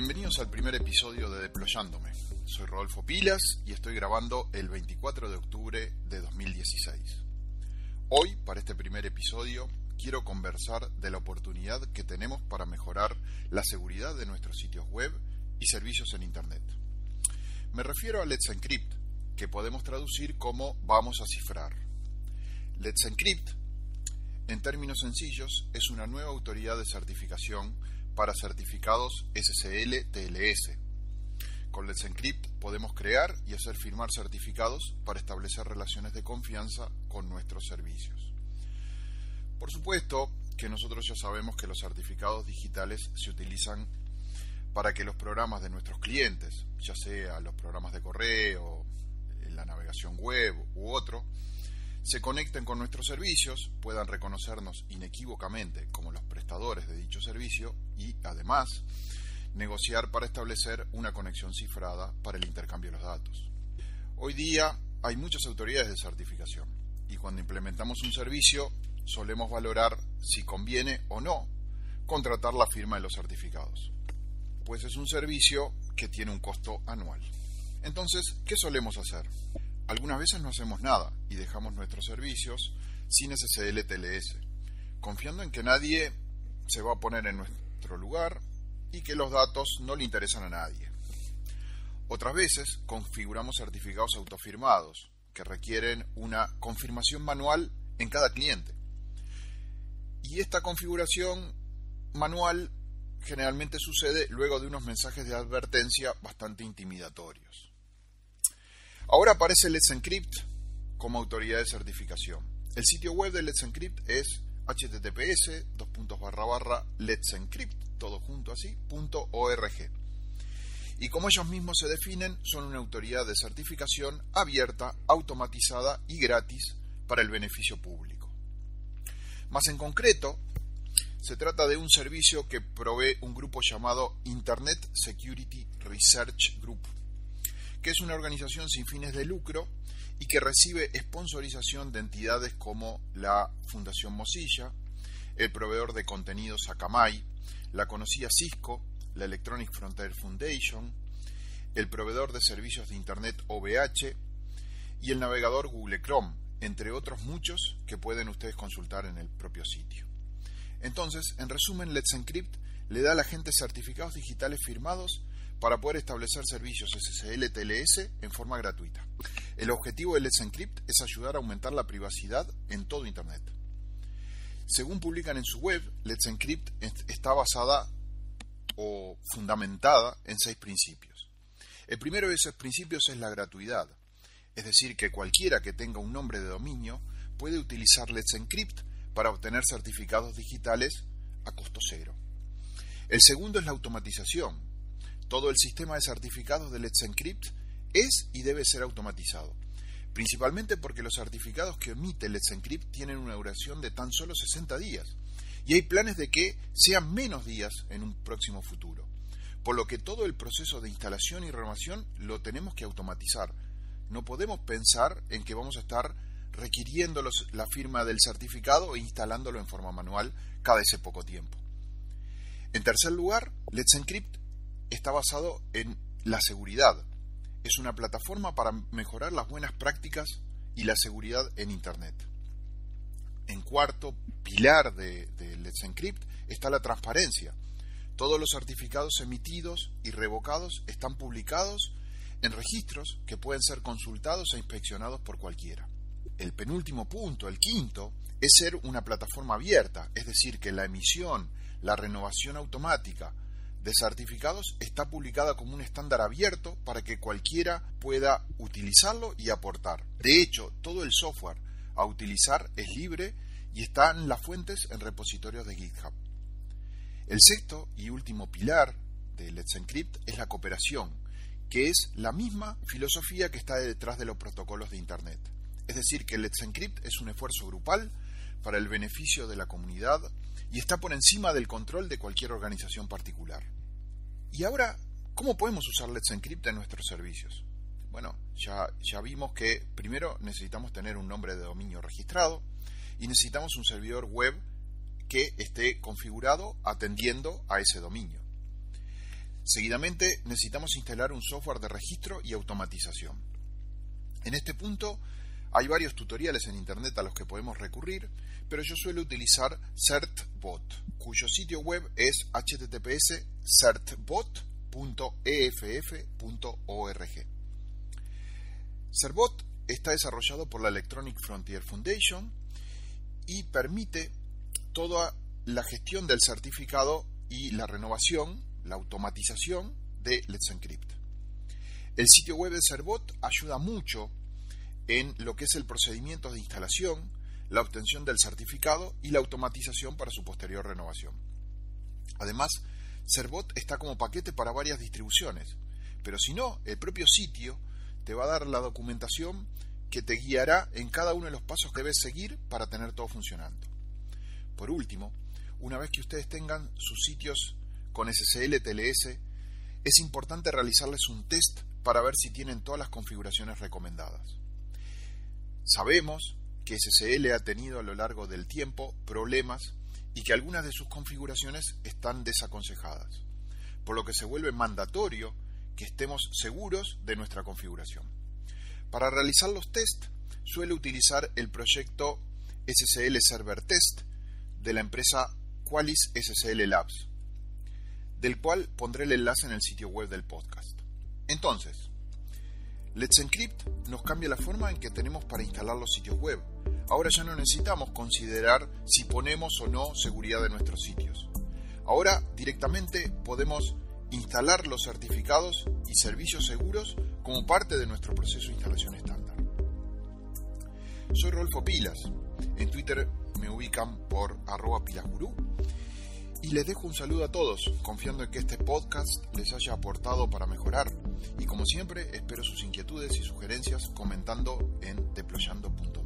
Bienvenidos al primer episodio de Deployándome. Soy Rodolfo Pilas y estoy grabando el 24 de octubre de 2016. Hoy, para este primer episodio, quiero conversar de la oportunidad que tenemos para mejorar la seguridad de nuestros sitios web y servicios en Internet. Me refiero a Let's Encrypt, que podemos traducir como vamos a cifrar. Let's Encrypt, en términos sencillos, es una nueva autoridad de certificación para certificados SSL-TLS. Con Let's Encrypt podemos crear y hacer firmar certificados para establecer relaciones de confianza con nuestros servicios. Por supuesto que nosotros ya sabemos que los certificados digitales se utilizan para que los programas de nuestros clientes, ya sea los programas de correo, la navegación web u otro, se conecten con nuestros servicios, puedan reconocernos inequívocamente como los prestadores de dicho servicio y, además, negociar para establecer una conexión cifrada para el intercambio de los datos. Hoy día hay muchas autoridades de certificación y cuando implementamos un servicio solemos valorar si conviene o no contratar la firma de los certificados, pues es un servicio que tiene un costo anual. Entonces, ¿qué solemos hacer? Algunas veces no hacemos nada y dejamos nuestros servicios sin SSL TLS, confiando en que nadie se va a poner en nuestro lugar y que los datos no le interesan a nadie. Otras veces configuramos certificados autofirmados que requieren una confirmación manual en cada cliente. Y esta configuración manual generalmente sucede luego de unos mensajes de advertencia bastante intimidatorios. Ahora aparece Let's Encrypt como autoridad de certificación. El sitio web de Let's Encrypt es https let's encrypt todo junto así .org. Y como ellos mismos se definen, son una autoridad de certificación abierta, automatizada y gratis para el beneficio público. Más en concreto, se trata de un servicio que provee un grupo llamado Internet Security Research Group, que es una organización sin fines de lucro y que recibe sponsorización de entidades como la Fundación Mozilla, el proveedor de contenidos Akamai, la conocida Cisco, la Electronic Frontier Foundation, el proveedor de servicios de Internet OVH y el navegador Google Chrome, entre otros muchos que pueden ustedes consultar en el propio sitio. Entonces, en resumen, Let's Encrypt le da a la gente certificados digitales firmados para poder establecer servicios SSL-TLS en forma gratuita. El objetivo de Let's Encrypt es ayudar a aumentar la privacidad en todo Internet. Según publican en su web, Let's Encrypt está basada o fundamentada en seis principios. El primero de esos principios es la gratuidad, es decir, que cualquiera que tenga un nombre de dominio puede utilizar Let's Encrypt para obtener certificados digitales a costo cero. El segundo es la automatización, todo el sistema de certificados de Let's Encrypt es y debe ser automatizado, principalmente porque los certificados que emite Let's Encrypt tienen una duración de tan solo 60 días, y hay planes de que sean menos días en un próximo futuro, por lo que todo el proceso de instalación y renovación lo tenemos que automatizar. No podemos pensar en que vamos a estar requiriendo la firma del certificado e instalándolo en forma manual cada ese poco tiempo. En tercer lugar, Let's Encrypt está basado en la seguridad. Es una plataforma para mejorar las buenas prácticas y la seguridad en Internet. En cuarto pilar de, Let's Encrypt está la transparencia. Todos los certificados emitidos y revocados están publicados en registros que pueden ser consultados e inspeccionados por cualquiera. El penúltimo punto, el quinto, es ser una plataforma abierta, es decir, que la emisión, la renovación automática, de certificados está publicada como un estándar abierto para que cualquiera pueda utilizarlo y aportar. De hecho, todo el software a utilizar es libre y están las fuentes en repositorios de GitHub. El sexto y último pilar de Let's Encrypt es la cooperación, que es la misma filosofía que está detrás de los protocolos de Internet. Es decir, que Let's Encrypt es un esfuerzo grupal para el beneficio de la comunidad y está por encima del control de cualquier organización particular. Y ahora, ¿cómo podemos usar Let's Encrypt en nuestros servicios? Bueno, ya, ya vimos que primero necesitamos tener un nombre de dominio registrado y necesitamos un servidor web que esté configurado atendiendo a ese dominio. Seguidamente necesitamos instalar un software de registro y automatización. En este punto hay varios tutoriales en Internet a los que podemos recurrir, pero yo suelo utilizar CertBot, cuyo sitio web es https certbot.eff.org. CertBot está desarrollado por la Electronic Frontier Foundation y permite toda la gestión del certificado y la renovación, la automatización de Let's Encrypt. El sitio web de CertBot ayuda mucho en lo que es el procedimiento de instalación, la obtención del certificado y la automatización para su posterior renovación. Además, Cerbot está como paquete para varias distribuciones, pero si no, el propio sitio te va a dar la documentación que te guiará en cada uno de los pasos que debes seguir para tener todo funcionando. Por último, una vez que ustedes tengan sus sitios con SSL TLS, es importante realizarles un test para ver si tienen todas las configuraciones recomendadas. Sabemos que SSL ha tenido a lo largo del tiempo problemas y que algunas de sus configuraciones están desaconsejadas, por lo que se vuelve mandatorio que estemos seguros de nuestra configuración. Para realizar los test suele utilizar el proyecto SSL Server Test de la empresa Qualis SSL Labs, del cual pondré el enlace en el sitio web del podcast. Entonces, Let's Encrypt nos cambia la forma en que tenemos para instalar los sitios web. Ahora ya no necesitamos considerar si ponemos o no seguridad de nuestros sitios. Ahora directamente podemos instalar los certificados y servicios seguros como parte de nuestro proceso de instalación estándar. Soy Rolfo Pilas. En Twitter me ubican por arroba y les dejo un saludo a todos, confiando en que este podcast les haya aportado para mejorar. Y como siempre, espero sus inquietudes y sugerencias comentando en próxima.